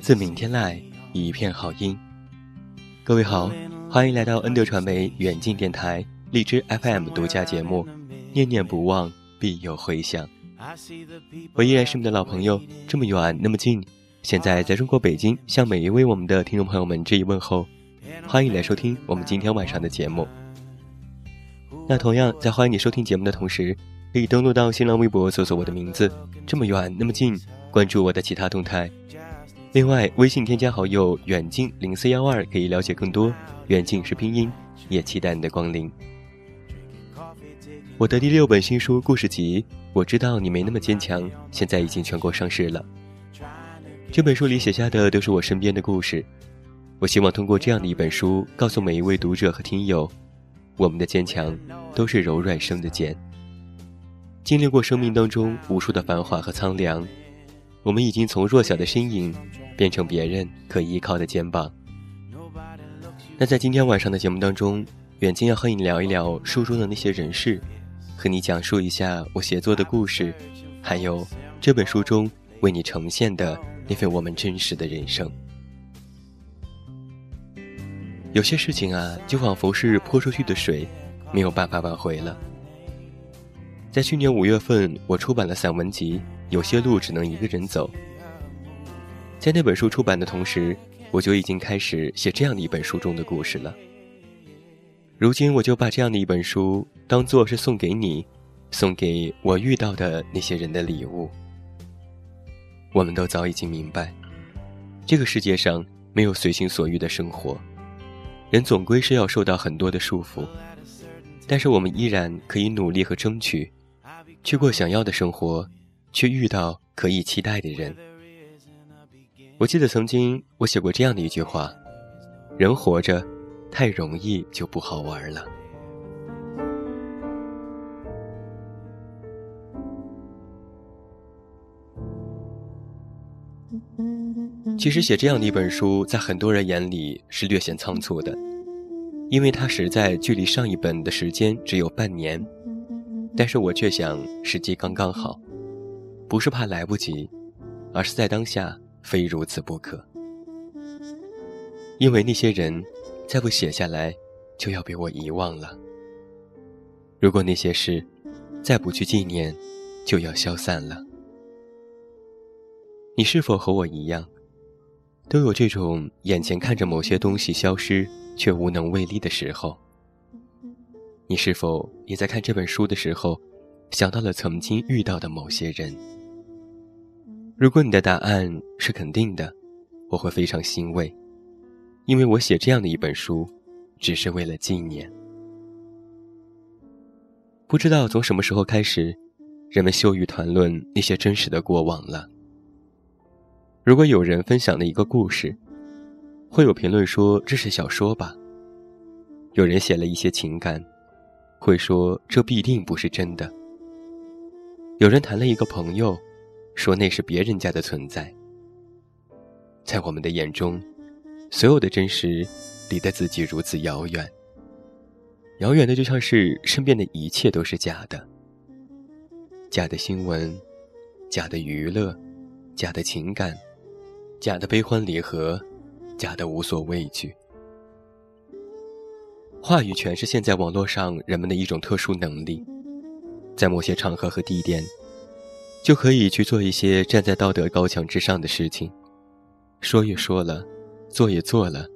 自明天籁一片好音。各位好欢迎来到恩德传媒远近电台荔枝 fm 独家节目念念不忘必有回响。我依然是你们的老朋友这么远那么近现在在中国北京向每一位我们的听众朋友们致以问候。欢迎来收听我们今天晚上的节目。那同样，在欢迎你收听节目的同时，可以登录到新浪微博搜索我的名字，这么远那么近，关注我的其他动态。另外，微信添加好友远近零四幺二，可以了解更多。远近是拼音，也期待你的光临。我的第六本新书故事集，我知道你没那么坚强，现在已经全国上市了。这本书里写下的都是我身边的故事。我希望通过这样的一本书，告诉每一位读者和听友，我们的坚强都是柔软生的茧。经历过生命当中无数的繁华和苍凉，我们已经从弱小的身影变成别人可依靠的肩膀。那在今天晚上的节目当中，远近要和你聊一聊书中的那些人事，和你讲述一下我写作的故事，还有这本书中为你呈现的那份我们真实的人生。有些事情啊，就仿佛是泼出去的水，没有办法挽回了。在去年五月份，我出版了散文集《有些路只能一个人走》。在那本书出版的同时，我就已经开始写这样的一本书中的故事了。如今，我就把这样的一本书当做是送给你，送给我遇到的那些人的礼物。我们都早已经明白，这个世界上没有随心所欲的生活。人总归是要受到很多的束缚，但是我们依然可以努力和争取，去过想要的生活，去遇到可以期待的人。我记得曾经我写过这样的一句话：人活着太容易就不好玩了。其实写这样的一本书，在很多人眼里是略显仓促的，因为它实在距离上一本的时间只有半年。但是我却想时机刚刚好，不是怕来不及，而是在当下非如此不可。因为那些人，再不写下来，就要被我遗忘了；如果那些事，再不去纪念，就要消散了。你是否和我一样？都有这种眼前看着某些东西消失却无能为力的时候。你是否也在看这本书的时候，想到了曾经遇到的某些人？如果你的答案是肯定的，我会非常欣慰，因为我写这样的一本书，只是为了纪念。不知道从什么时候开始，人们羞于谈论那些真实的过往了。如果有人分享了一个故事，会有评论说这是小说吧；有人写了一些情感，会说这必定不是真的；有人谈了一个朋友，说那是别人家的存在。在我们的眼中，所有的真实离得自己如此遥远，遥远的就像是身边的一切都是假的，假的新闻，假的娱乐，假的情感。假的悲欢离合，假的无所畏惧。话语权是现在网络上人们的一种特殊能力，在某些场合和地点，就可以去做一些站在道德高墙之上的事情，说也说了，做也做了，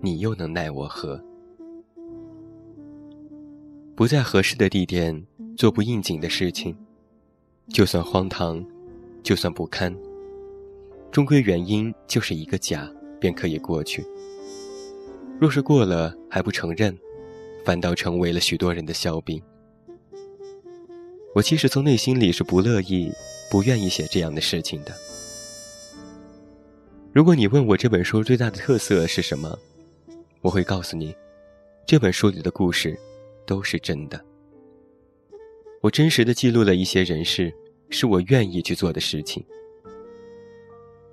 你又能奈我何？不在合适的地点做不应景的事情，就算荒唐，就算不堪，终归原因就是一个假，便可以过去。若是过了还不承认，反倒成为了许多人的笑柄。我其实从内心里是不乐意、不愿意写这样的事情的。如果你问我这本书最大的特色是什么，我会告诉你，这本书里的故事。都是真的。我真实的记录了一些人事，是我愿意去做的事情。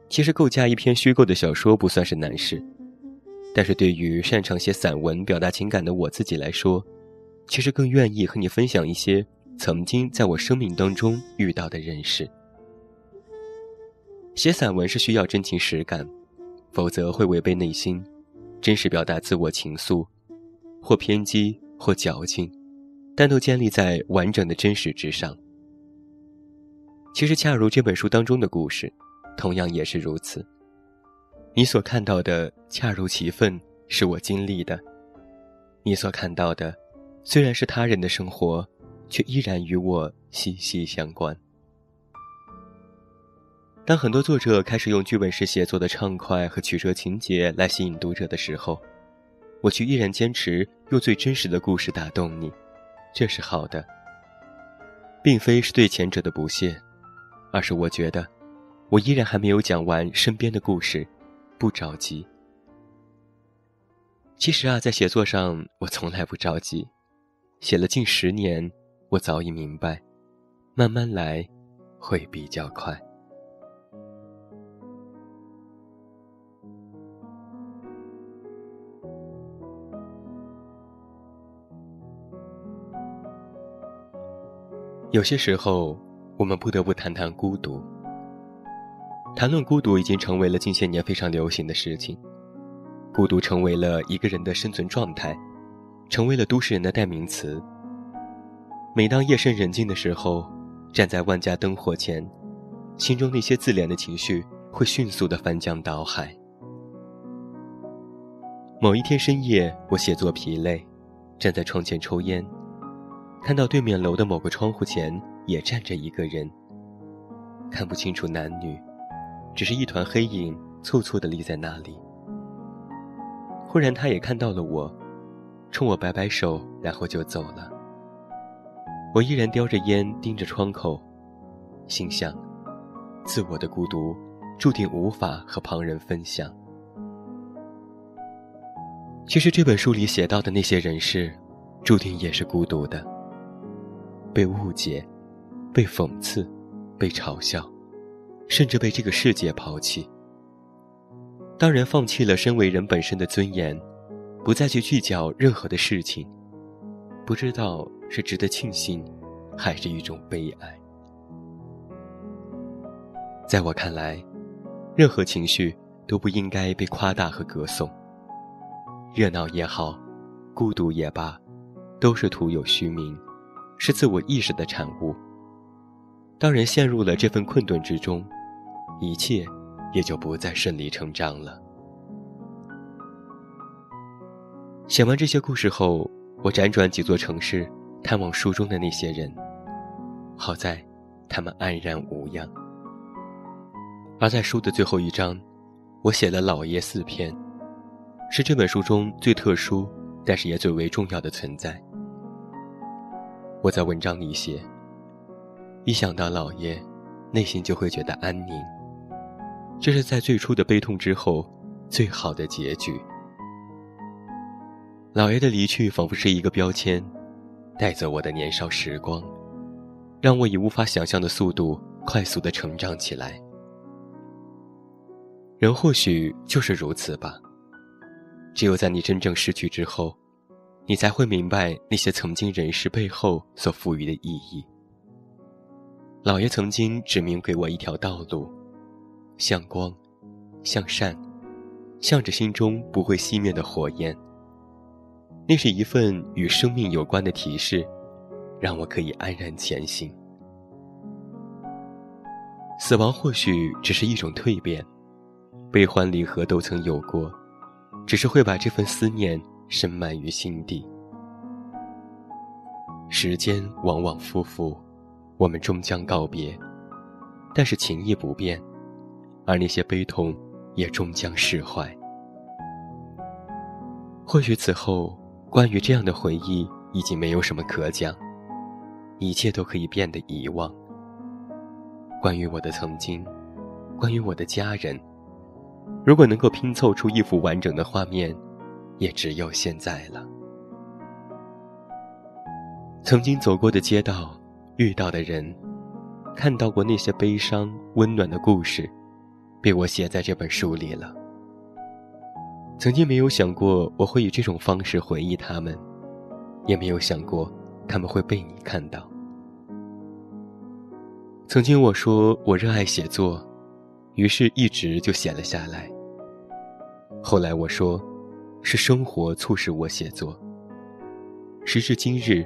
其实构架一篇虚构的小说不算是难事，但是对于擅长写散文、表达情感的我自己来说，其实更愿意和你分享一些曾经在我生命当中遇到的人事。写散文是需要真情实感，否则会违背内心，真实表达自我情愫，或偏激。或矫情，但都建立在完整的真实之上。其实，恰如这本书当中的故事，同样也是如此。你所看到的恰如其分，是我经历的；你所看到的，虽然是他人的生活，却依然与我息息相关。当很多作者开始用剧本式写作的畅快和曲折情节来吸引读者的时候，我却依然坚持用最真实的故事打动你，这是好的，并非是对前者的不屑，而是我觉得，我依然还没有讲完身边的故事，不着急。其实啊，在写作上我从来不着急，写了近十年，我早已明白，慢慢来，会比较快。有些时候，我们不得不谈谈孤独。谈论孤独已经成为了近些年非常流行的事情，孤独成为了一个人的生存状态，成为了都市人的代名词。每当夜深人静的时候，站在万家灯火前，心中那些自怜的情绪会迅速的翻江倒海。某一天深夜，我写作疲累，站在窗前抽烟。看到对面楼的某个窗户前也站着一个人，看不清楚男女，只是一团黑影簇簇的立在那里。忽然，他也看到了我，冲我摆摆手，然后就走了。我依然叼着烟盯着窗口，心想：自我的孤独注定无法和旁人分享。其实这本书里写到的那些人事，注定也是孤独的。被误解，被讽刺，被嘲笑，甚至被这个世界抛弃。当人放弃了身为人本身的尊严，不再去计较任何的事情，不知道是值得庆幸，还是一种悲哀。在我看来，任何情绪都不应该被夸大和歌颂。热闹也好，孤独也罢，都是徒有虚名。是自我意识的产物。当人陷入了这份困顿之中，一切也就不再顺理成章了。写完这些故事后，我辗转几座城市，探望书中的那些人。好在，他们安然无恙。而在书的最后一章，我写了老爷四篇，是这本书中最特殊，但是也最为重要的存在。我在文章里写，一想到老爷，内心就会觉得安宁。这是在最初的悲痛之后，最好的结局。老爷的离去仿佛是一个标签，带走我的年少时光，让我以无法想象的速度快速的成长起来。人或许就是如此吧，只有在你真正失去之后。你才会明白那些曾经人事背后所赋予的意义。老爷曾经指明给我一条道路，向光，向善，向着心中不会熄灭的火焰。那是一份与生命有关的提示，让我可以安然前行。死亡或许只是一种蜕变，悲欢离合都曾有过，只是会把这份思念深埋于心底。时间往往夫妇，我们终将告别，但是情谊不变，而那些悲痛也终将释怀。或许此后，关于这样的回忆已经没有什么可讲，一切都可以变得遗忘。关于我的曾经，关于我的家人，如果能够拼凑出一幅完整的画面，也只有现在了。曾经走过的街道，遇到的人，看到过那些悲伤温暖的故事，被我写在这本书里了。曾经没有想过我会以这种方式回忆他们，也没有想过他们会被你看到。曾经我说我热爱写作，于是一直就写了下来。后来我说，是生活促使我写作。时至今日，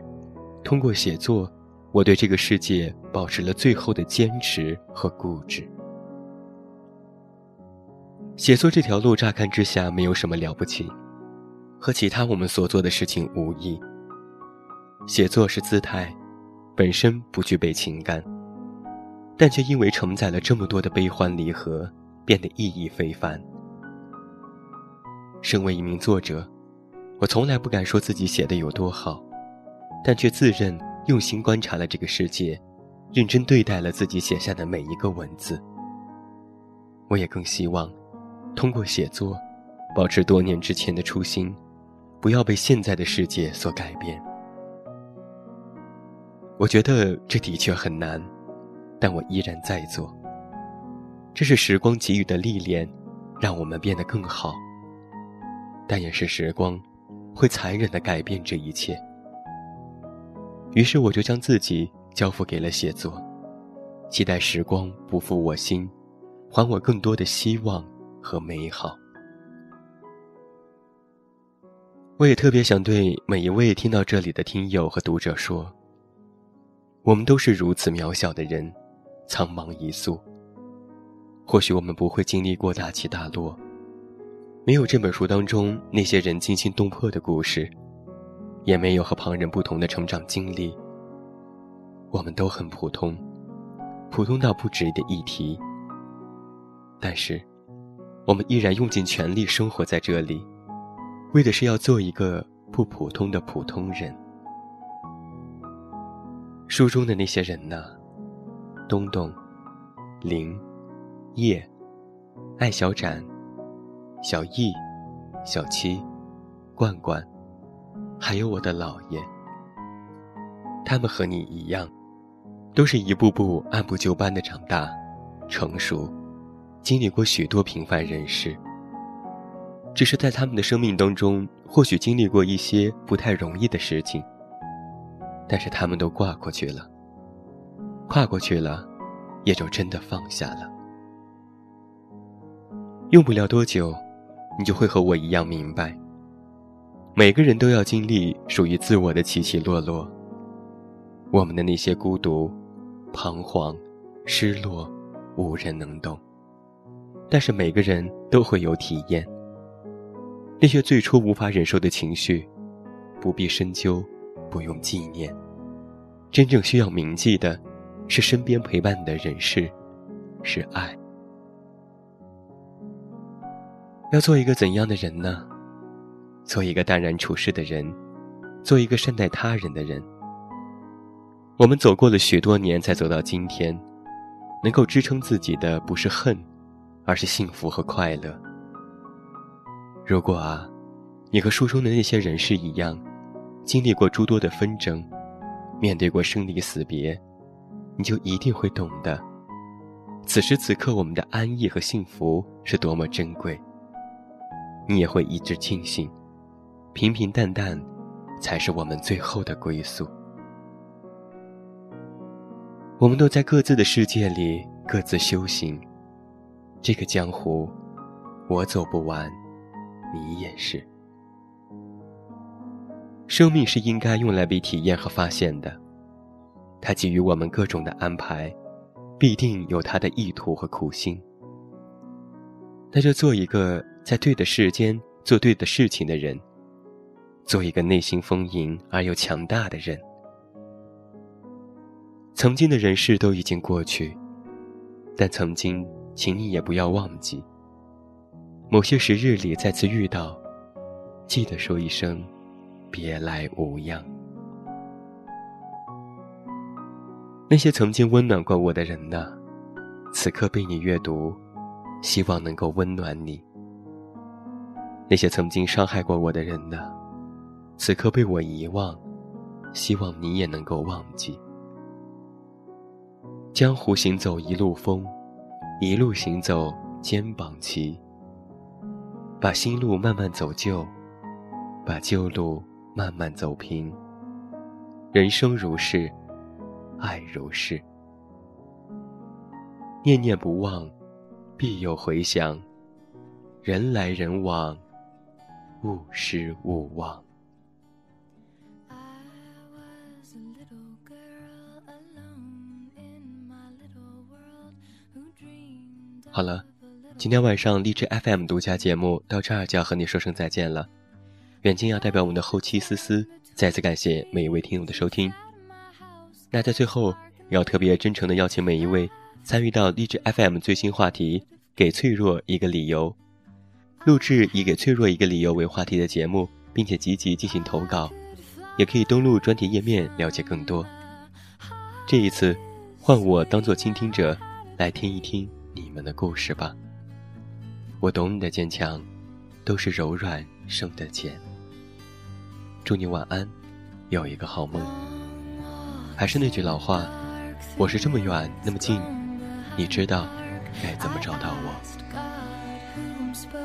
通过写作，我对这个世界保持了最后的坚持和固执。写作这条路乍看之下没有什么了不起，和其他我们所做的事情无异。写作是姿态，本身不具备情感。但却因为承载了这么多的悲欢离合，变得意义非凡。身为一名作者，我从来不敢说自己写的有多好，但却自认用心观察了这个世界，认真对待了自己写下的每一个文字。我也更希望，通过写作，保持多年之前的初心，不要被现在的世界所改变。我觉得这的确很难。但我依然在做。这是时光给予的历练，让我们变得更好。但也是时光，会残忍的改变这一切。于是我就将自己交付给了写作，期待时光不负我心，还我更多的希望和美好。我也特别想对每一位听到这里的听友和读者说：我们都是如此渺小的人。苍茫一粟。或许我们不会经历过大起大落，没有这本书当中那些人惊心动魄的故事，也没有和旁人不同的成长经历。我们都很普通，普通到不值得一提。但是，我们依然用尽全力生活在这里，为的是要做一个不普通的普通人。书中的那些人呢？东东、林、叶、艾小展、小易、小七、罐罐，还有我的姥爷。他们和你一样，都是一步步按部就班的长大、成熟，经历过许多平凡人事。只是在他们的生命当中，或许经历过一些不太容易的事情，但是他们都挂过去了。跨过去了，也就真的放下了。用不了多久，你就会和我一样明白。每个人都要经历属于自我的起起落落。我们的那些孤独、彷徨、失落，无人能懂。但是每个人都会有体验。那些最初无法忍受的情绪，不必深究，不用纪念。真正需要铭记的。是身边陪伴的人事，是爱。要做一个怎样的人呢？做一个淡然处事的人，做一个善待他人的人。我们走过了许多年，才走到今天，能够支撑自己的不是恨，而是幸福和快乐。如果啊，你和书中的那些人士一样，经历过诸多的纷争，面对过生离死别。你就一定会懂得，此时此刻我们的安逸和幸福是多么珍贵。你也会一直庆幸，平平淡淡，才是我们最后的归宿。我们都在各自的世界里各自修行，这个江湖，我走不完，你也是。生命是应该用来被体验和发现的。它给予我们各种的安排，必定有它的意图和苦心。那就做一个在对的时间做对的事情的人，做一个内心丰盈而又强大的人。曾经的人事都已经过去，但曾经，请你也不要忘记。某些时日里再次遇到，记得说一声“别来无恙”。那些曾经温暖过我的人呢？此刻被你阅读，希望能够温暖你。那些曾经伤害过我的人呢？此刻被我遗忘，希望你也能够忘记。江湖行走一路风，一路行走肩膀齐。把新路慢慢走旧，把旧路慢慢走平。人生如是，爱如是。念念不忘，必有回响。人来人往，勿失勿忘。好了。今天晚上荔枝 FM 独家节目到这儿就要和你说声再见了。远近要代表我们的后期思思再次感谢每一位听友的收听。那在最后要特别真诚的邀请每一位参与到荔枝 FM 最新话题“给脆弱一个理由”，录制以“给脆弱一个理由”为话题的节目，并且积极进行投稿，也可以登录专题页面了解更多。这一次，换我当做倾听者，来听一听你们的故事吧。我懂你的坚强，都是柔软生的茧。祝你晚安，有一个好梦。还是那句老话，我是这么远那么近，你知道该怎么找到我。